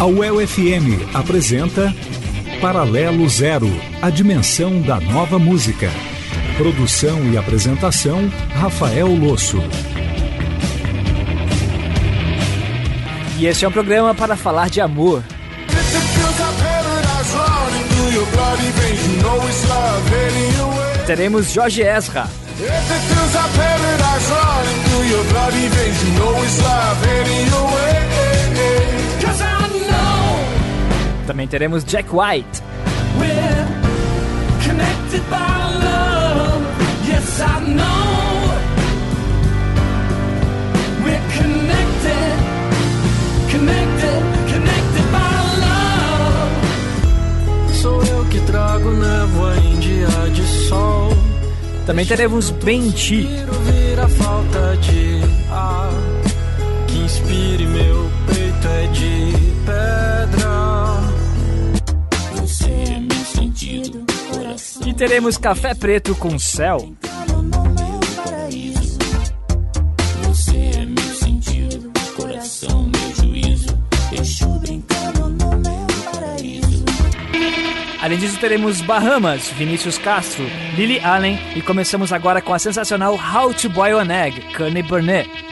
A UEL FM apresenta Paralelo Zero, a dimensão da nova música. Produção e apresentação, Rafael Losso. E este é um programa para falar de amor. Teremos Jorge Ezra. Também teremos Jack White. Yes, que trago névoa em dia de sol. Também teremos Benti. Falta de ar que inspire meu peito é de E teremos café preto com céu. Além disso, teremos Bahamas, Vinícius Castro, Lily Allen e começamos agora com a sensacional How to Boil an Egg, Connie Burnett.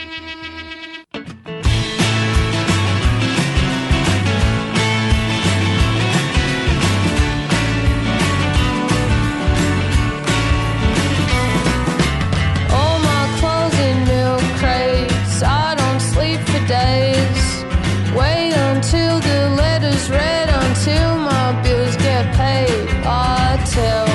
till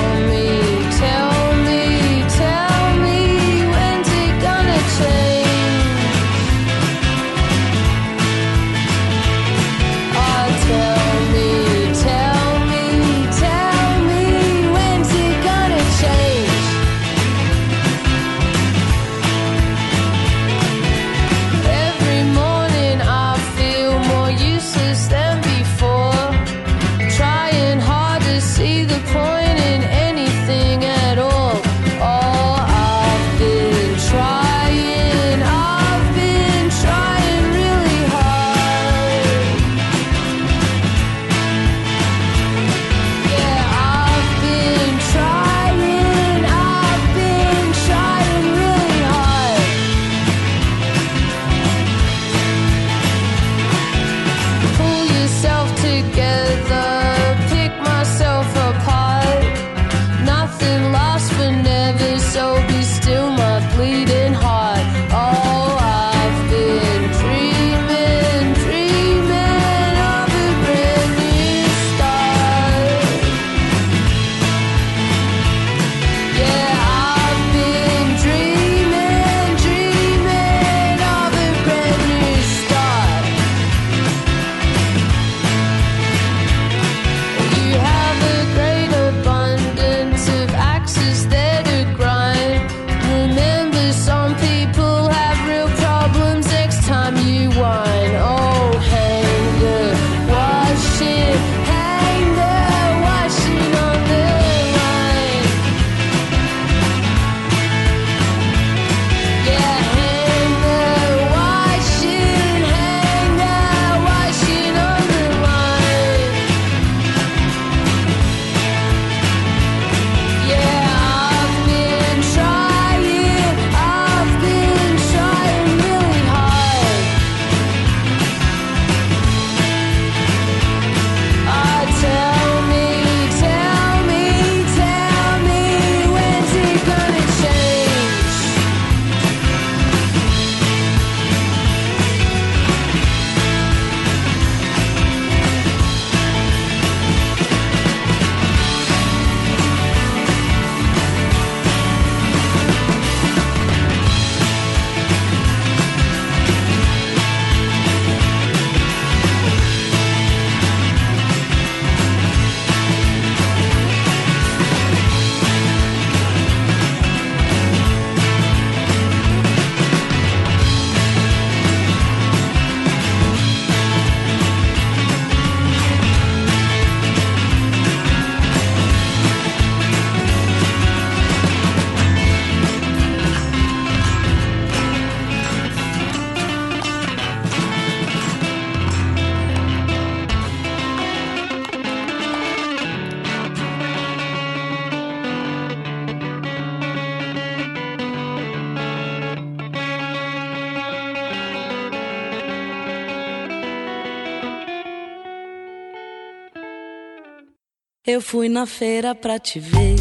Eu fui na feira pra te ver.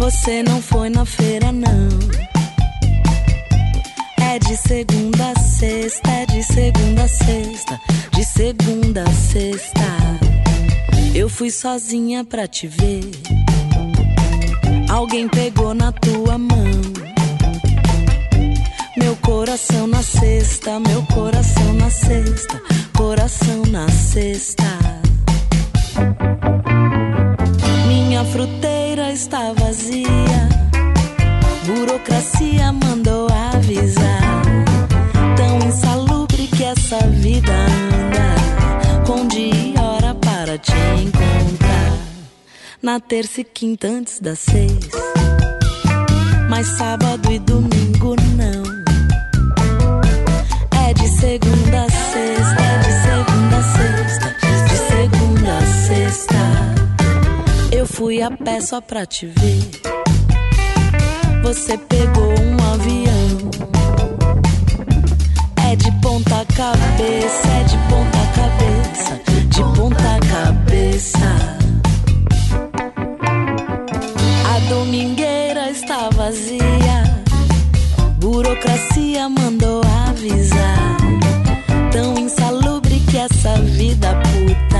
Você não foi na feira, não. É de segunda a sexta, é de segunda a sexta, de segunda a sexta. Eu fui sozinha pra te ver. Alguém pegou na tua mão. Meu coração na cesta, meu coração na cesta, coração na cesta. Minha fruteira está vazia. Burocracia mandou avisar. Tão insalubre que essa vida anda. Com dia e hora para te encontrar. Na terça e quinta antes das seis. Mas sábado e domingo não. É de segunda a fui a pé só pra te ver. Você pegou um avião. É de ponta cabeça, é de ponta cabeça, de ponta cabeça. A domingueira está vazia. Burocracia mandou avisar. Tão insalubre que essa vida puta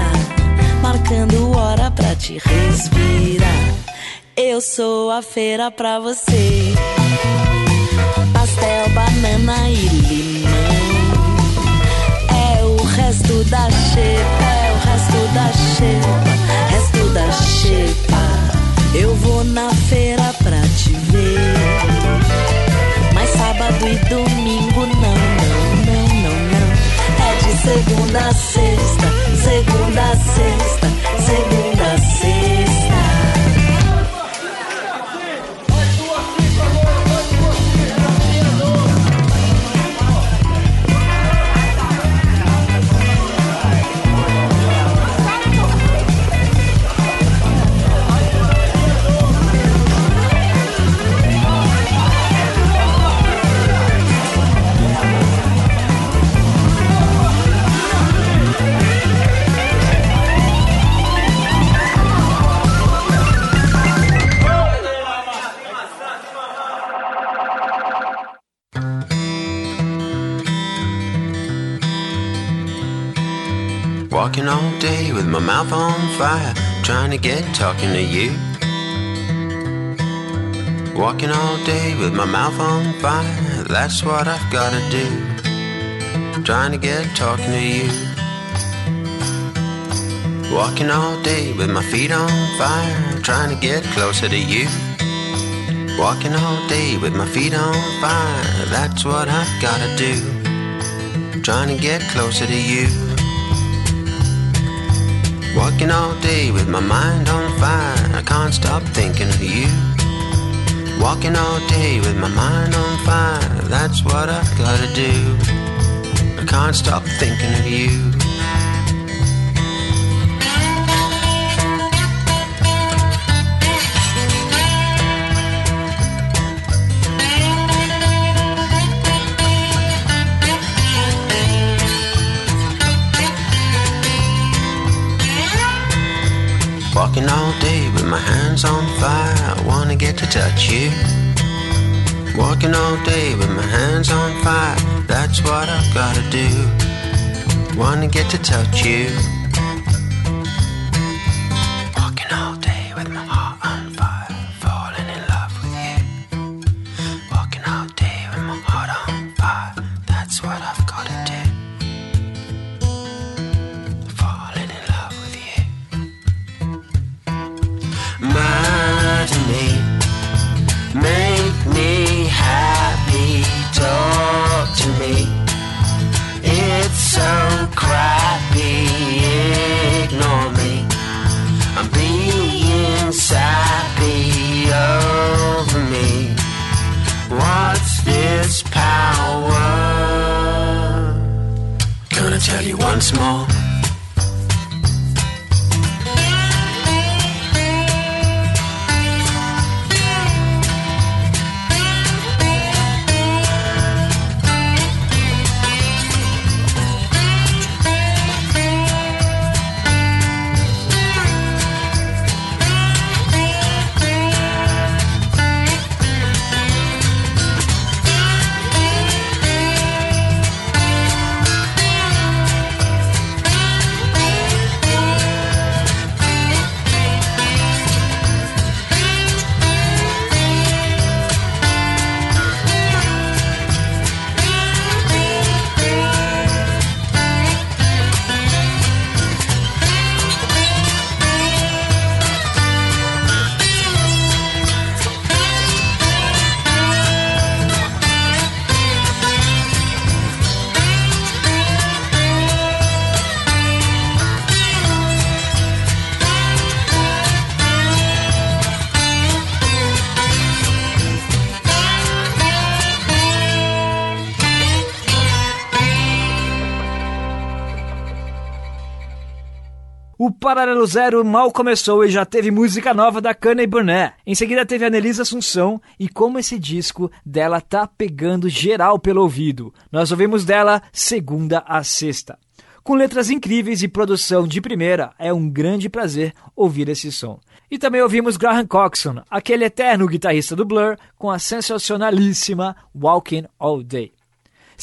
marcando hora pra te respirar. Eu sou a feira pra você. Pastel, banana e limão. É o resto da xepa, é o resto da xepa, resto da xepa. Eu vou na feira pra te ver. Mas sábado e domingo não, não, não, não, não. É de segunda a sexta, segunda a sexta, segunda a sexta. My mouth on fire, trying to get talking to you. Walking all day with my mouth on fire, that's what I've gotta do. Trying to get talking to you. Walking all day with my feet on fire, trying to get closer to you. Walking all day with my feet on fire, that's what I've gotta do. Trying to get closer to you. Walking all day with my mind on fire, I can't stop thinking of you. Walking all day with my mind on fire, that's what I've gotta do. I can't stop thinking of you. Walking all day with my hands on fire, I wanna get to touch you. Walking all day with my hands on fire, that's what I've gotta do. Wanna get to touch you. O Paralelo Zero mal começou e já teve música nova da Cana e Burnett. Em seguida teve a Nelisa Assunção e como esse disco dela tá pegando geral pelo ouvido. Nós ouvimos dela segunda a sexta. Com letras incríveis e produção de primeira, é um grande prazer ouvir esse som. E também ouvimos Graham Coxon, aquele eterno guitarrista do Blur, com a sensacionalíssima Walking All Day.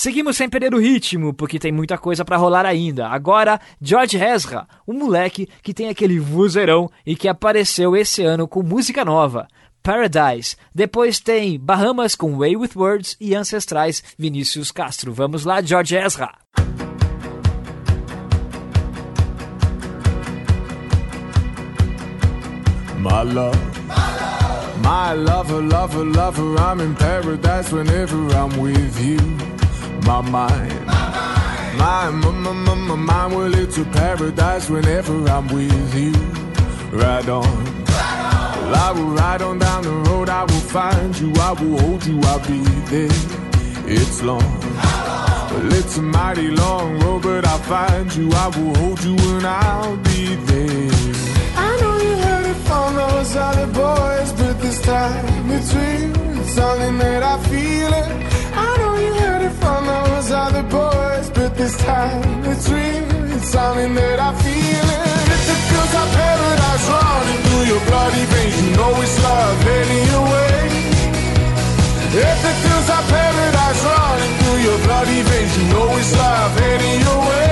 Seguimos sem perder o ritmo, porque tem muita coisa para rolar ainda. Agora, George Ezra, um moleque que tem aquele vozeirão e que apareceu esse ano com música nova. Paradise. Depois tem Bahamas com Way with Words e Ancestrais Vinícius Castro. Vamos lá, George Ezra. My love, my lover, lover, lover, I'm in paradise whenever I'm with you. My mind. My, my, my, my, my mind, well, it's a paradise whenever I'm with you. Ride on. Well, I will ride on down the road, I will find you, I will hold you, I'll be there. It's long. Well, it's a mighty long road, but I'll find you, I will hold you, and I'll be there. I know you from those other boys, but this time it's real. It's something that I feel it. I know you heard it from those other boys, but this time it's real. It's something that I feel it. If it feels like paradise running through your bloody veins, you know it's love heading your way. If it feels like paradise running through your bloody veins, you know it's love heading your way.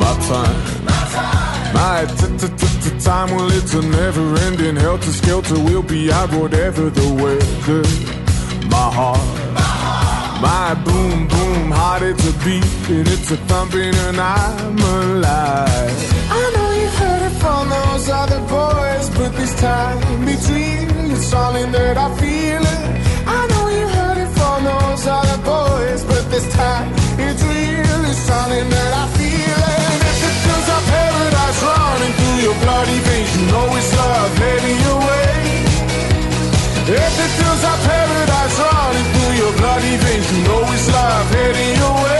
My time, my time. Well, it's a never ending helter skelter. We'll be out whatever the weather. My heart, my boom, boom heart, it's a beat and it's a thumping, and I'm alive. I know you heard it from those other boys, but this time between it's something that I feel it. I know you heard it from those other boys, but this time it's real, it's something that I feel paradise running through your bloody veins, you know it's love heading your way. If it feels like paradise running through your bloody veins, you know it's love heading your way.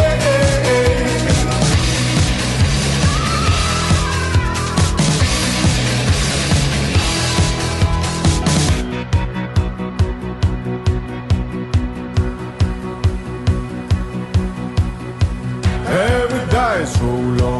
Paradise, roll on,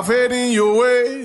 love heading your way.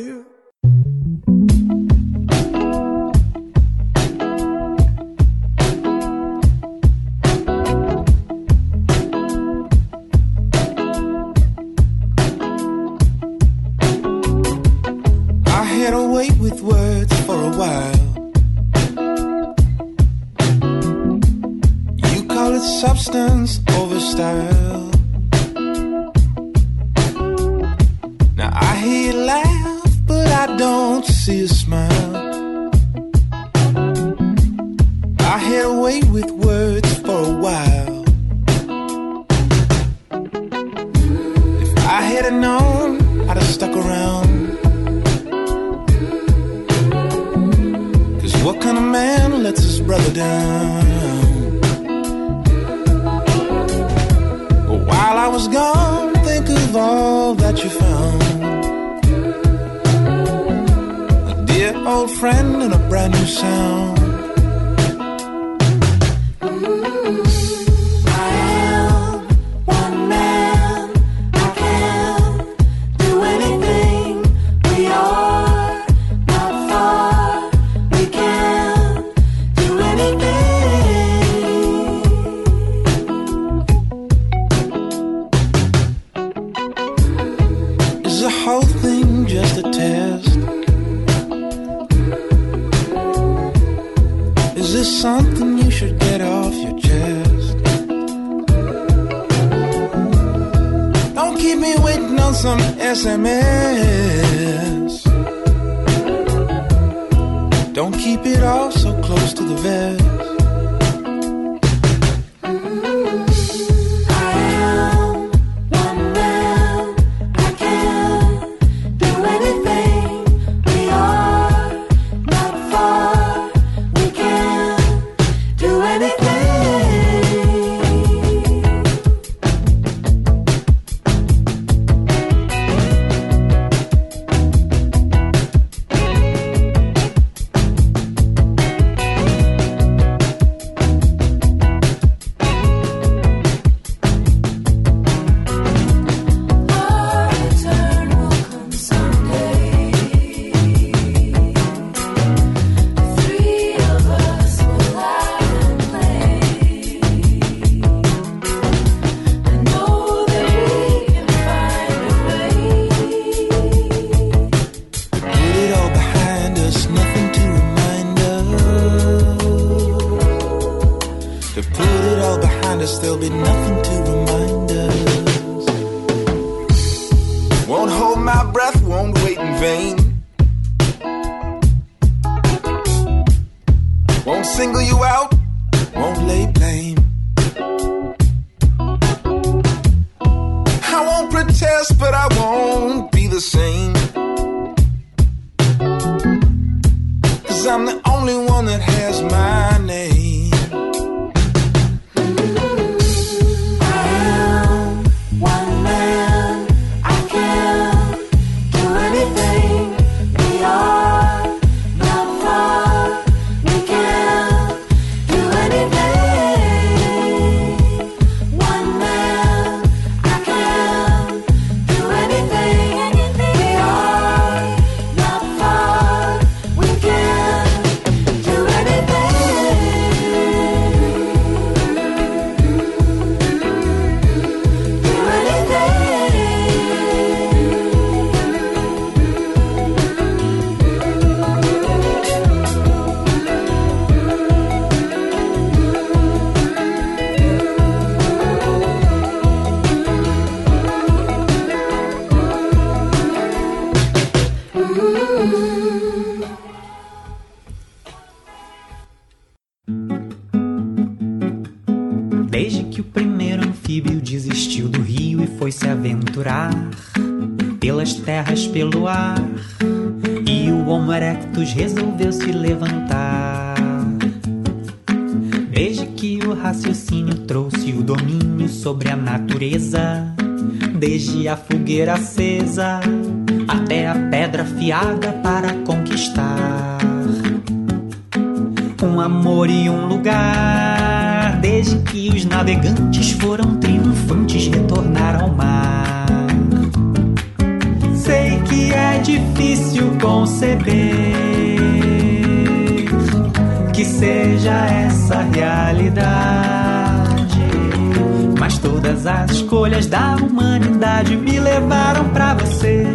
Todas as escolhas da humanidade me levaram para você.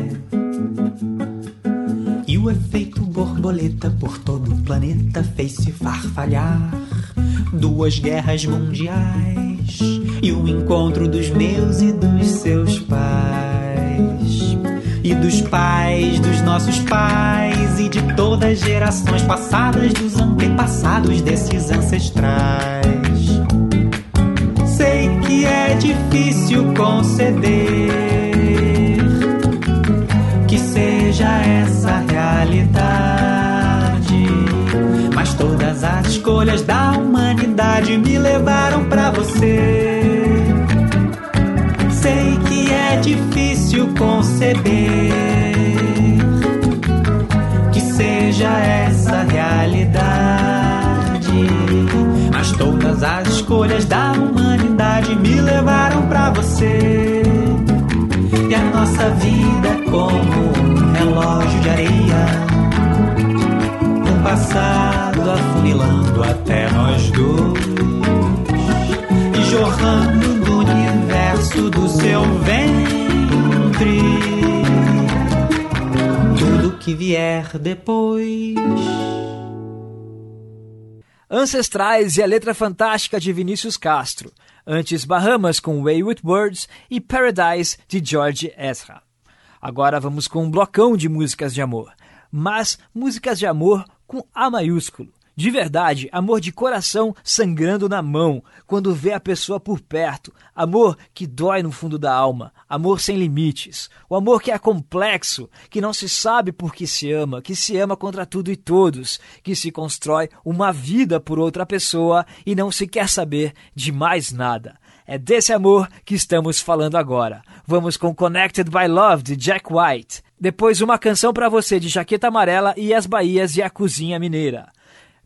E o efeito borboleta por todo o planeta fez-se farfalhar. Duas guerras mundiais e o encontro dos meus e dos seus pais. E dos pais dos nossos pais e de todas as gerações passadas dos antepassados desses ancestrais é difícil conceder que seja essa a realidade. Mas todas as escolhas da humanidade me levaram para você. Sei que é difícil conceber que seja essa a realidade todas as escolhas da humanidade me levaram para você. E a nossa vida é como um relógio de areia passado afunilando até nós dois e jorrando no universo do seu ventre tudo que vier depois. Ancestrais e a letra fantástica de Vinícius Castro. Antes Bahamas com Wayward Words e Paradise de George Ezra. Agora vamos com um blocão de músicas de amor. Mas músicas de amor com A maiúsculo. De verdade, amor de coração sangrando na mão, quando vê a pessoa por perto. Amor que dói no fundo da alma. Amor sem limites. O amor que é complexo, que não se sabe por que se ama, que se ama contra tudo e todos, que se constrói uma vida por outra pessoa e não se quer saber de mais nada. É desse amor que estamos falando agora. Vamos com Connected by Love de Jack White. Depois, uma canção para você de Jaqueta Amarela e as Bahias e a Cozinha Mineira.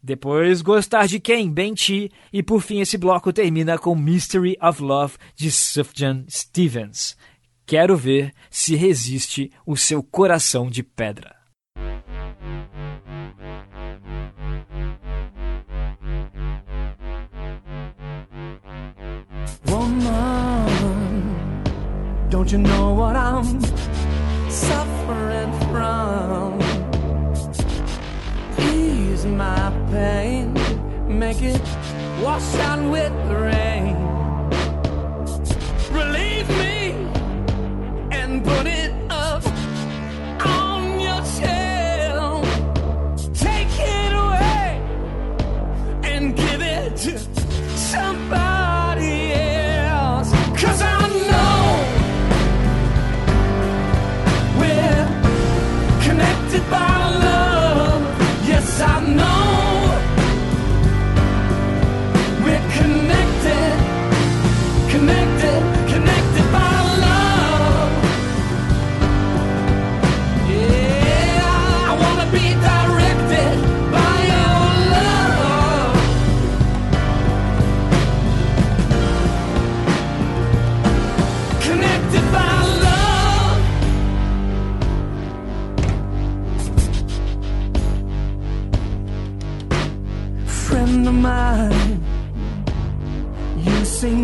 Depois, Gostar de Quem? Benti. E por fim, esse bloco termina com Mystery of Love de Sufjan Stevens. Quero ver se resiste o seu coração de pedra. Don't you know what I'm suffering from. My pain, make it wash out with the rain. Relieve me and put it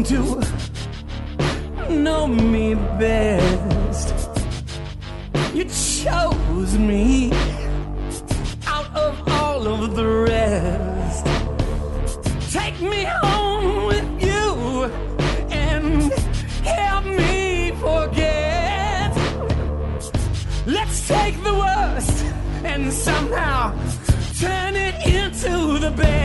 to know me best. You chose me out of all of the rest. Take me home with you and help me forget. Let's take the worst and somehow turn it into the best.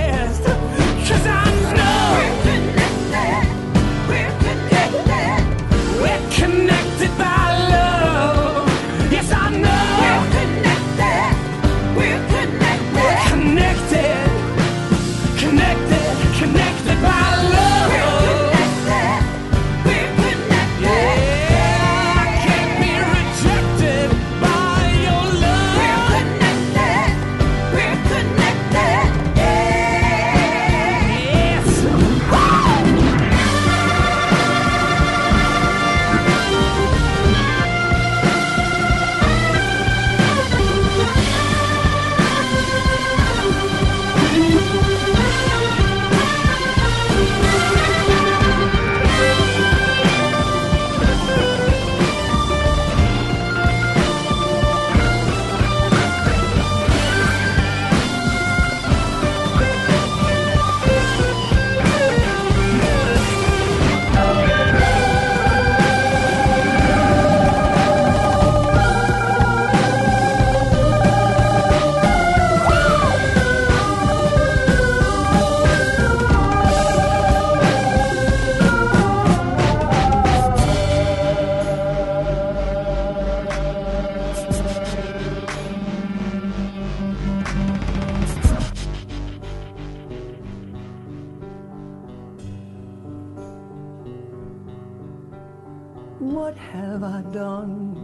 What have I done?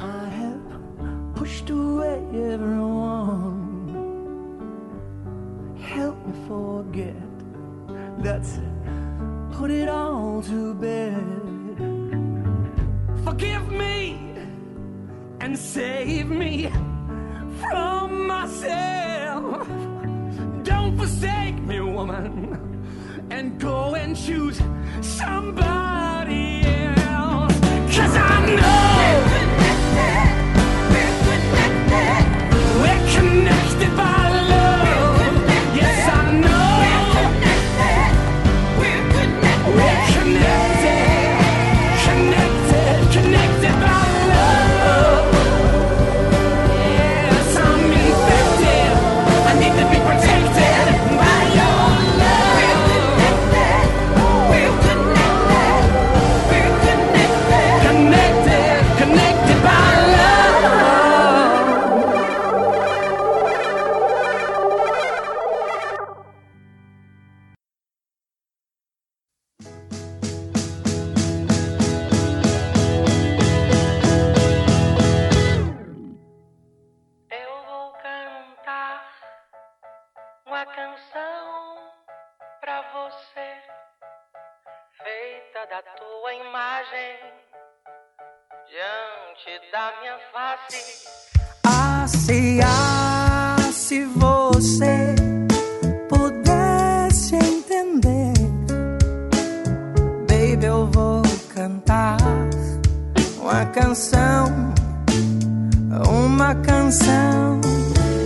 I have pushed away everyone. Help me forget. Let's put it all to bed. Forgive me and save me from myself. Don't forsake me, woman, and go and choose somebody.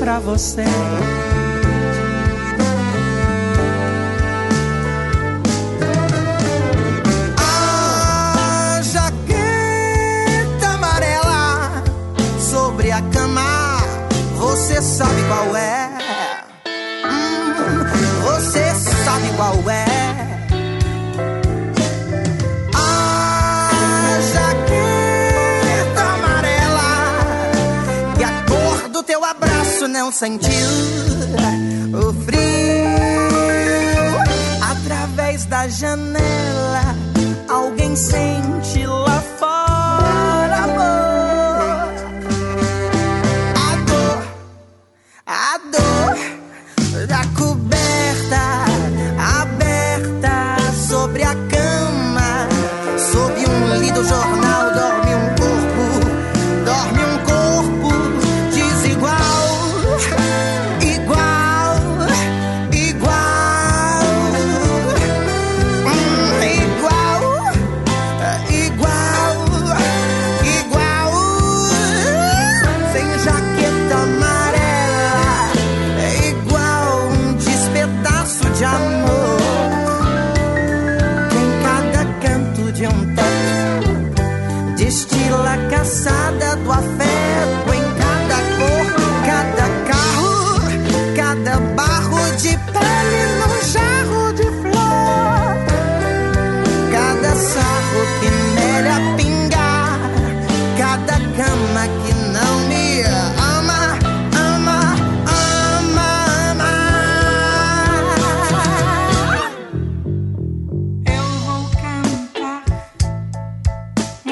pra você. A jaqueta amarela sobre a cama, você sabe qual é. não sentiu o frio através da janela. Alguém sente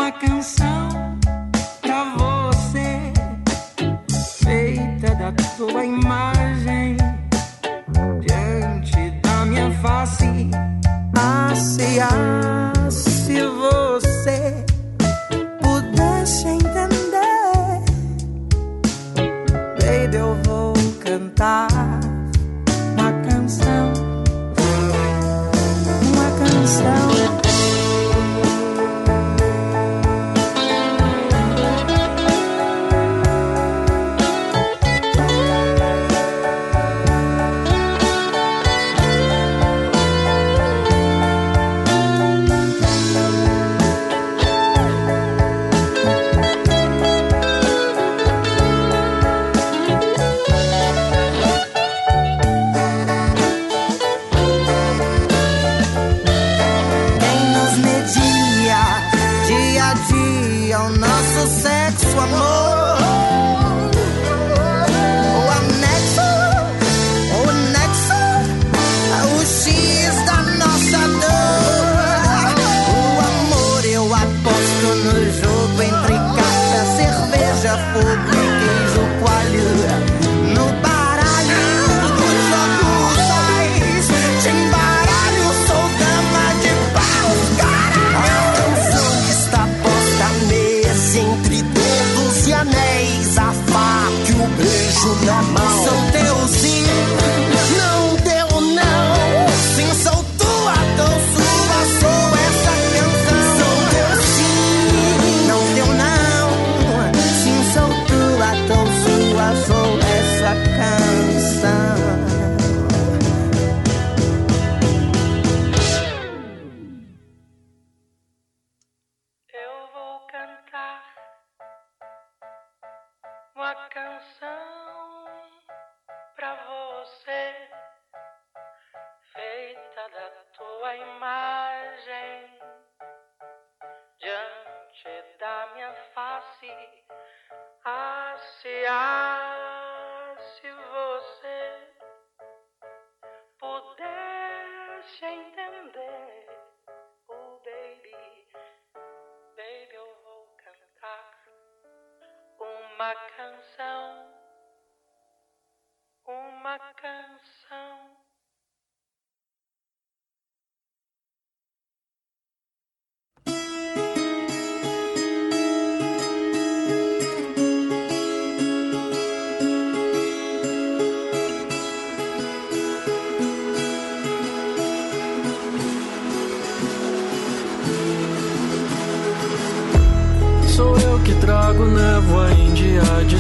uma canção.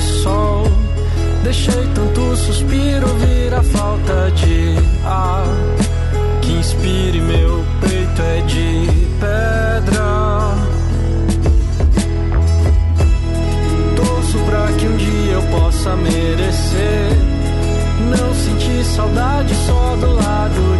sol. Deixei tanto suspiro vir a falta de ar. Que inspire meu peito é de pedra. Torço pra que um dia eu possa merecer. Não sentir saudade só do lado de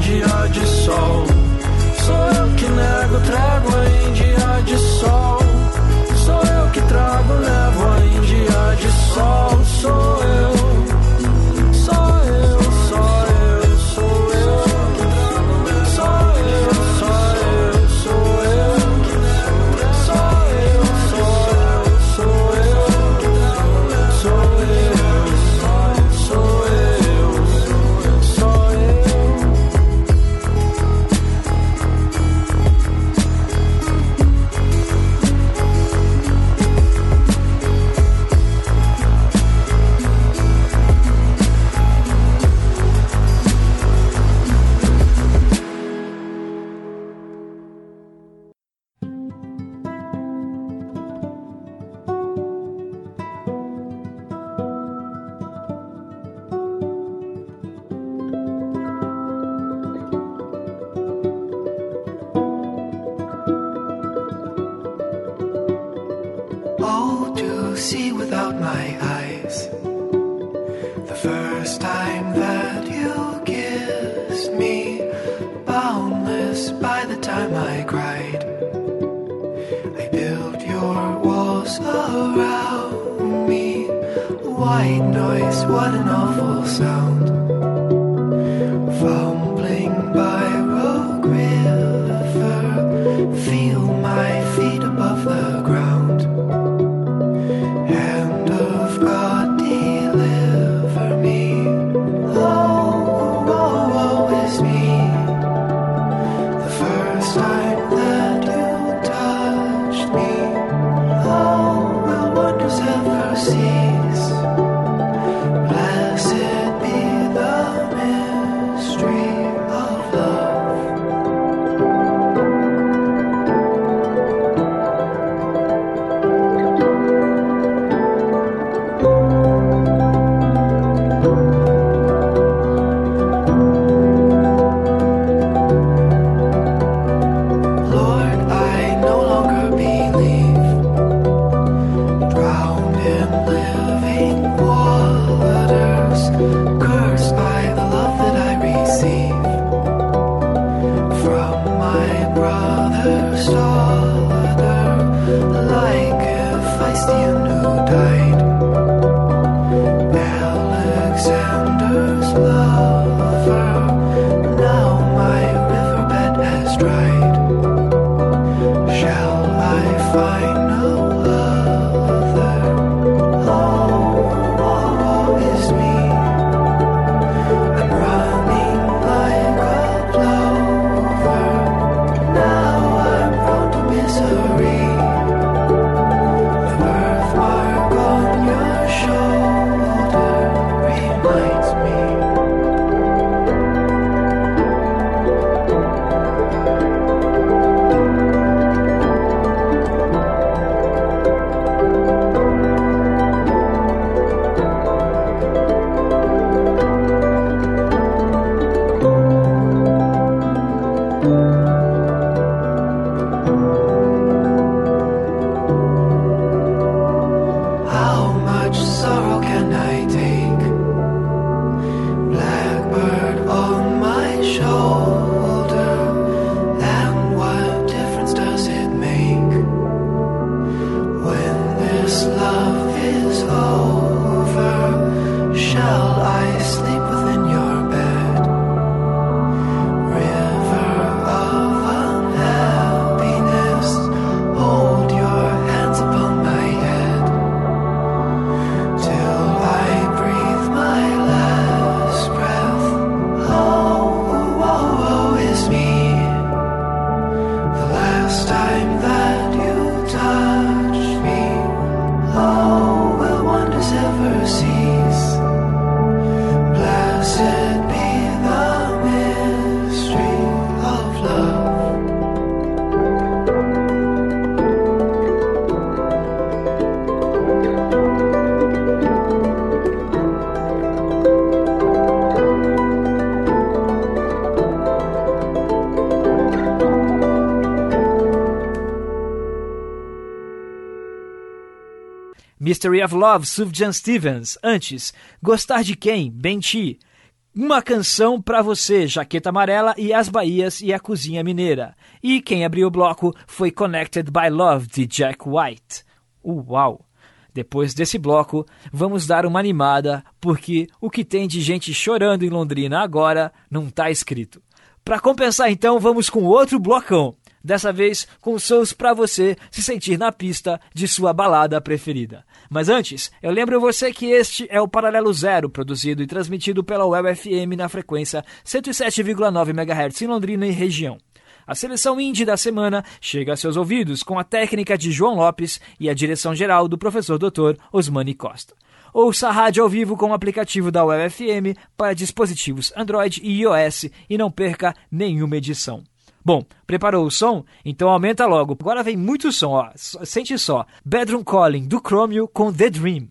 dia de sol. Sou me. Mystery of Love, Sufjan Stevens. Antes, Gostar de Quem, Benti. Uma canção pra você, Jaqueta Amarela e As Bahias e a Cozinha Mineira. E quem abriu o bloco foi Connected by Love, de Jack White. Uau! Depois desse bloco, vamos dar uma animada, porque o que tem de gente chorando em Londrina agora não tá escrito. Para compensar então, vamos com outro blocão. Dessa vez com sons para você se sentir na pista de sua balada preferida. Mas antes, eu lembro você que este é o Paralelo Zero, produzido e transmitido pela Web FM na frequência 107,9 MHz em Londrina e região. A seleção indie da semana chega a seus ouvidos com a técnica de João Lopes e a direção geral do professor Dr. Osmani Costa. Ouça a rádio ao vivo com o aplicativo da Web FM para dispositivos Android e iOS e não perca nenhuma edição. Bom, preparou o som? Então aumenta logo. Agora vem muito som, ó. Sente só. Bedroom Calling do Chromio com The Dream.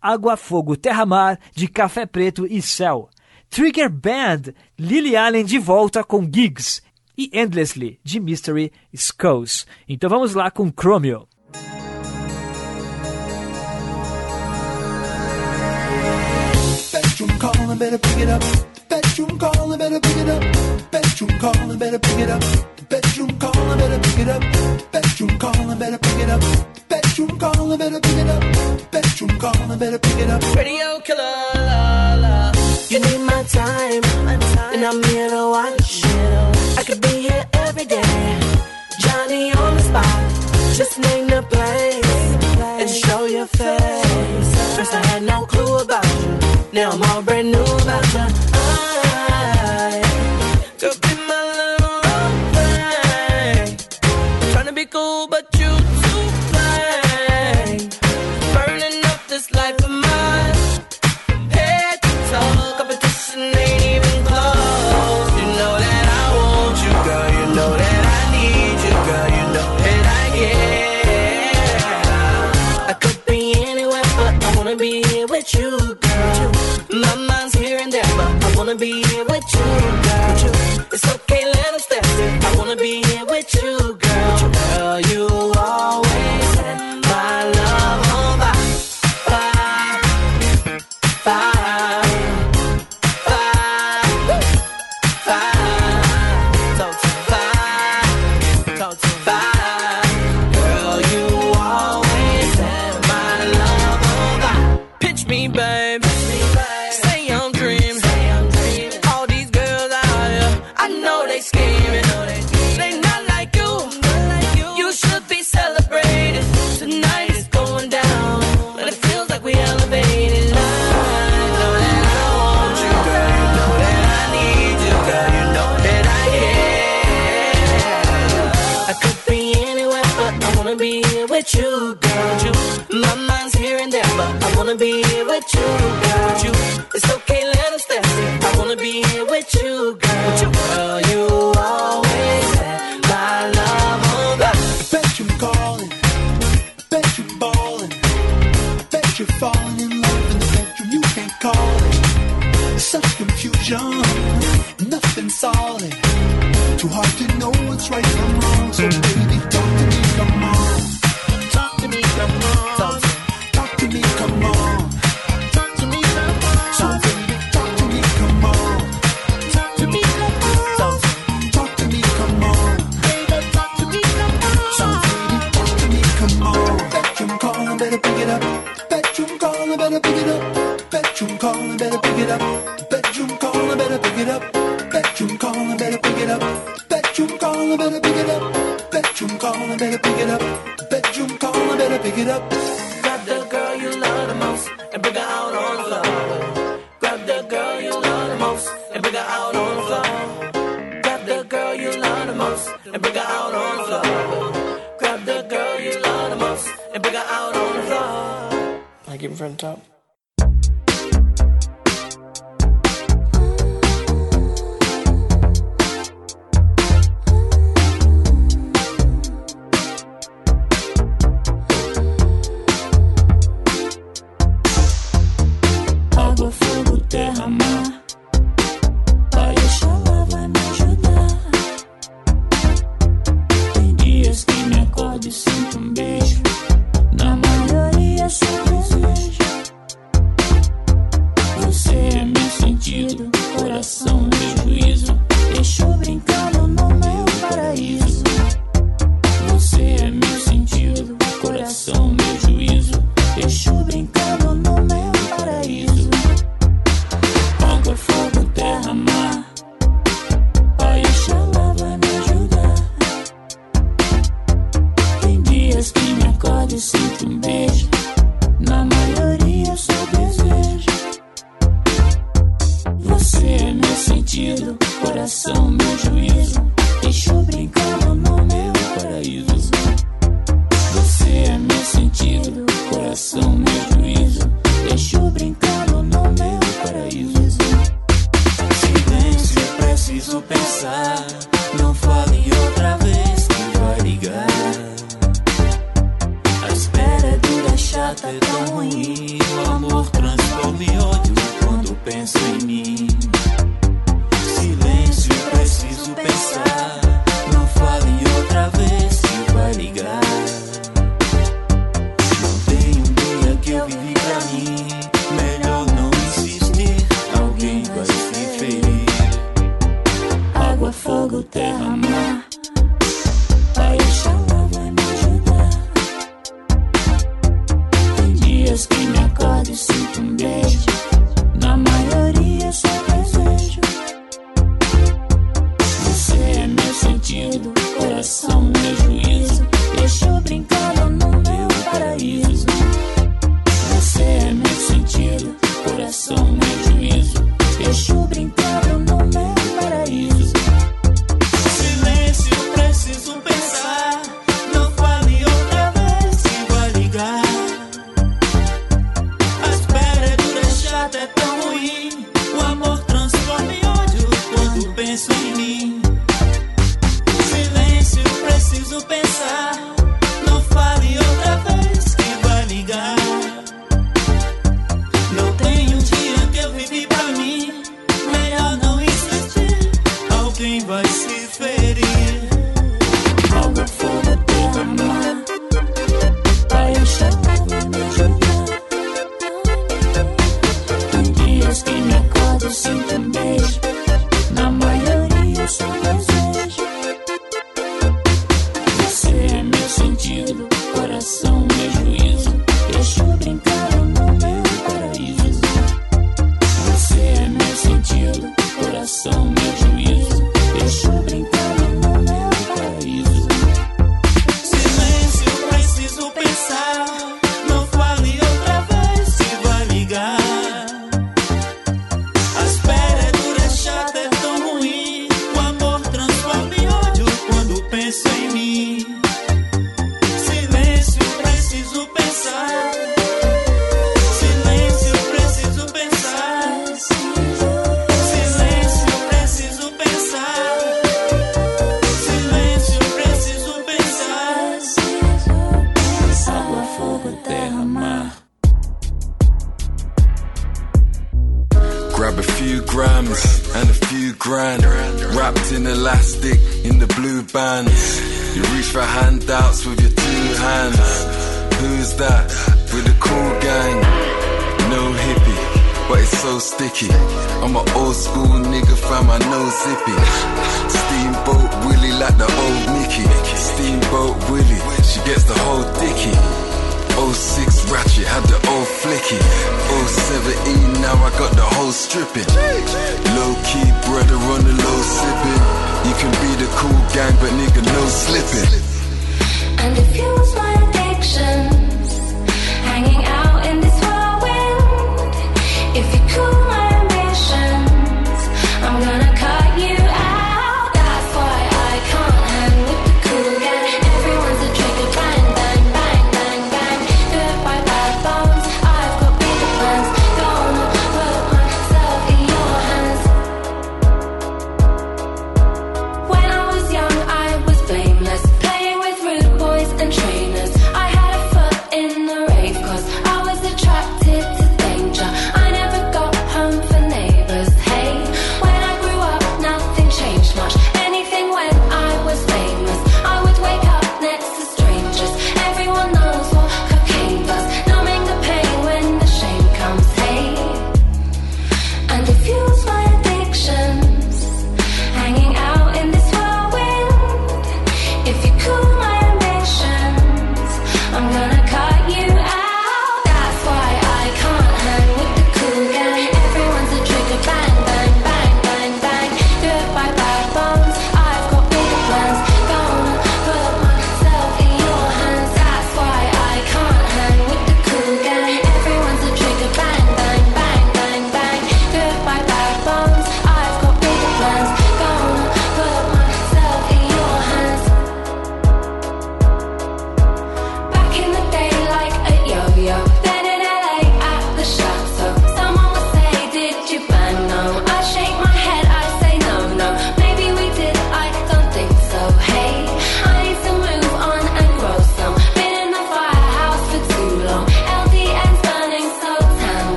Água, Fogo, Terra Mar de Café Preto e Céu. Trigger Band, Lily Allen de volta com Gigs. E Endlessly de Mystery Skulls. Então vamos lá com Chromio. Bedroom calling, better pick it up. bedroom call, I better pick it up. Bedroom call, I better pick it up. Bedroom call, I better pick it up. Bedroom call, I better pick it up. Bedroom call, I better pick it up. Bedroom call, I better pick it up. Radio killer, la la. You need my time, my time. and I'm here to watch. I could be here every day. Johnny on the spot, just name the place and show your face. First I had no clue about you, now I'm all brand new. bands. You reach for handouts with your two hands. Who's that? With the cool gang. No hippie, but it's so sticky. I'm an old school nigga, fam, I know zippy. Steamboat Willie like the old Nicky. Steamboat Willie, she gets the whole dicky. 06 Ratchet had the old flicky. 017, now I got the whole stripping. Low key, brother on the low sipping. You can be the cool gang, but nigga, no slipping. And if you was my addiction.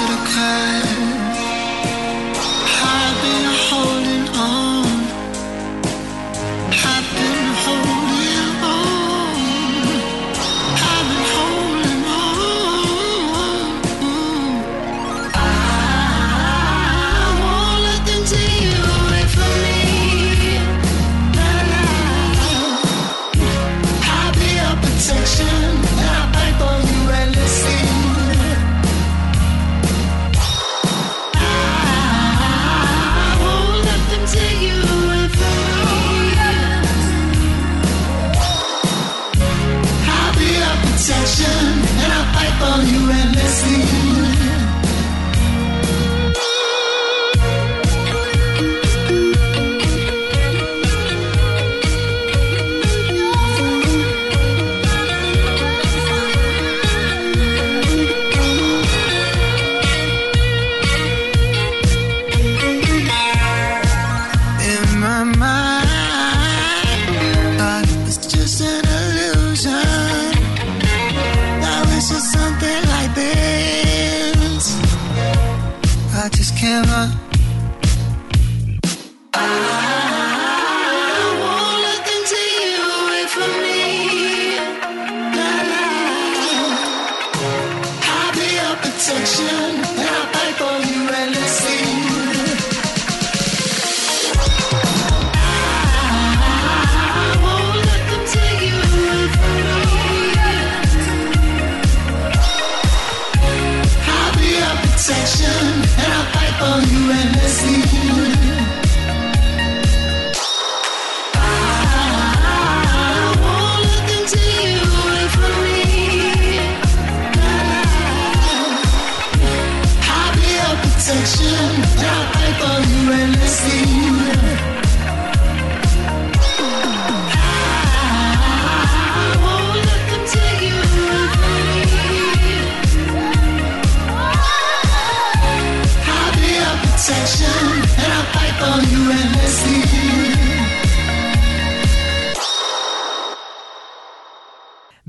it okay?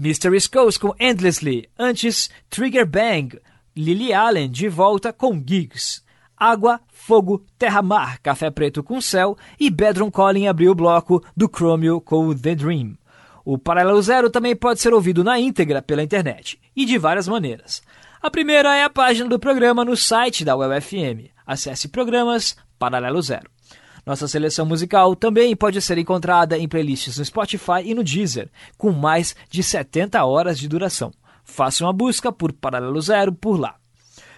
Mystery Skulls com Endlessly. Antes, Trigger Bang, Lily Allen de volta com Gigs. Água, Fogo, Terra Mar, Café Preto com Céu e Bedroom Calling abriu o bloco do Chromio com The Dream. O Paralelo Zero também pode ser ouvido na íntegra pela internet e de várias maneiras. A primeira é a página do programa no site da UFM. Acesse Programas Paralelo Zero. Nossa seleção musical também pode ser encontrada em playlists no Spotify e no Deezer, com mais de 70 horas de duração. Faça uma busca por Paralelo Zero por lá.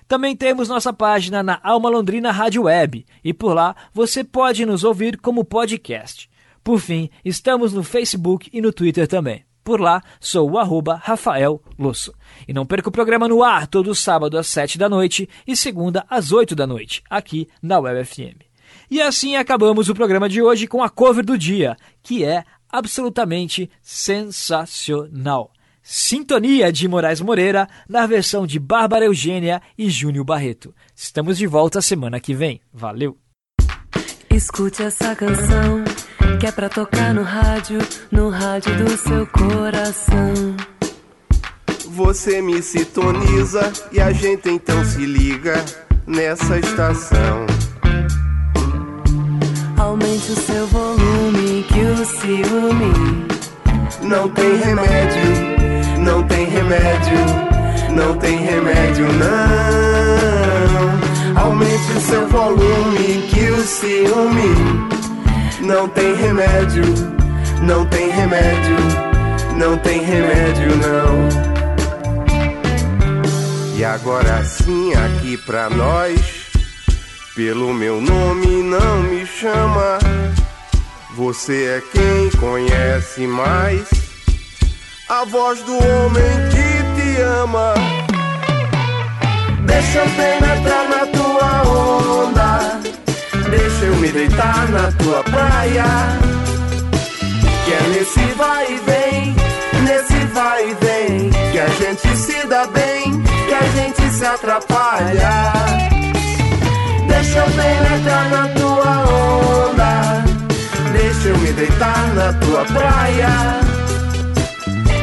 Também temos nossa página na Alma Londrina Rádio Web e por lá você pode nos ouvir como podcast. Por fim, estamos no Facebook e no Twitter também. Por lá, sou o arroba Rafael Losso. E não perca o programa no ar todo sábado às 7 da noite e segunda às 8 da noite, aqui na Web FM. E assim acabamos o programa de hoje com a cover do dia, que é absolutamente sensacional. Sintonia de Moraes Moreira na versão de Bárbara Eugênia e Júnior Barreto. Estamos de volta semana que vem. Valeu! Escute essa canção que é pra tocar no rádio, no rádio do seu coração. Você me sintoniza e a gente então se liga nessa estação. Ciúme Não tem remédio, não tem remédio, não tem remédio não. Aumente o seu volume que o ciúme não tem remédio, não tem remédio, não tem remédio não. E agora sim aqui pra nós, pelo meu nome não me chama. Você é quem conhece mais a voz do homem que te ama. Deixa eu penetrar na tua onda, deixa eu me deitar na tua praia. Que é nesse vai e vem, nesse vai e vem, que a gente se dá bem, que a gente se atrapalha. Deixa eu penetrar na tua onda, eu me deitar na tua praia.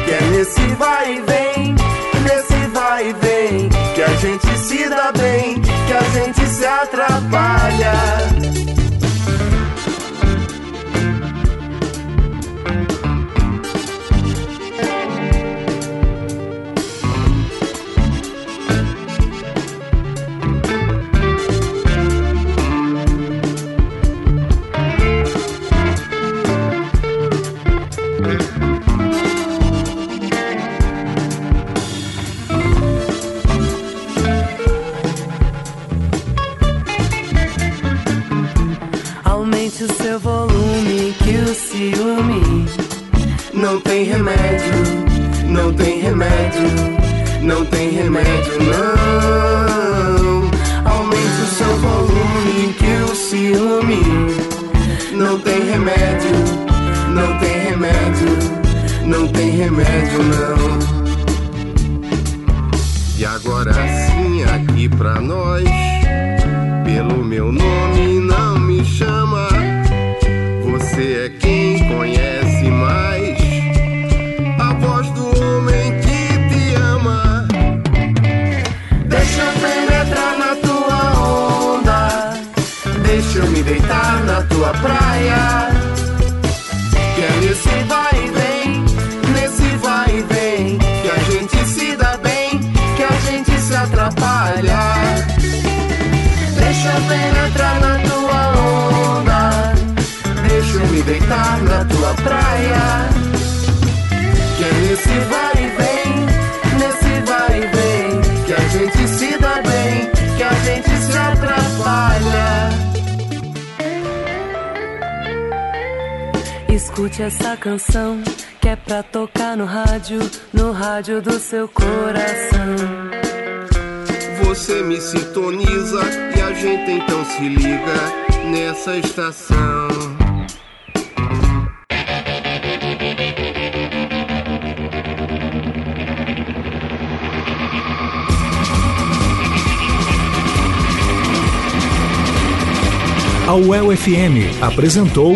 Que é nesse vai e vem, nesse vai e vem, que a gente se dá bem, que a gente se atrapalha. ciúme. Não tem remédio, não tem remédio, não tem remédio, não. Cante essa canção que é pra tocar no rádio, no rádio do seu coração. Você me sintoniza e a gente então se liga nessa estação. A UEL-FM apresentou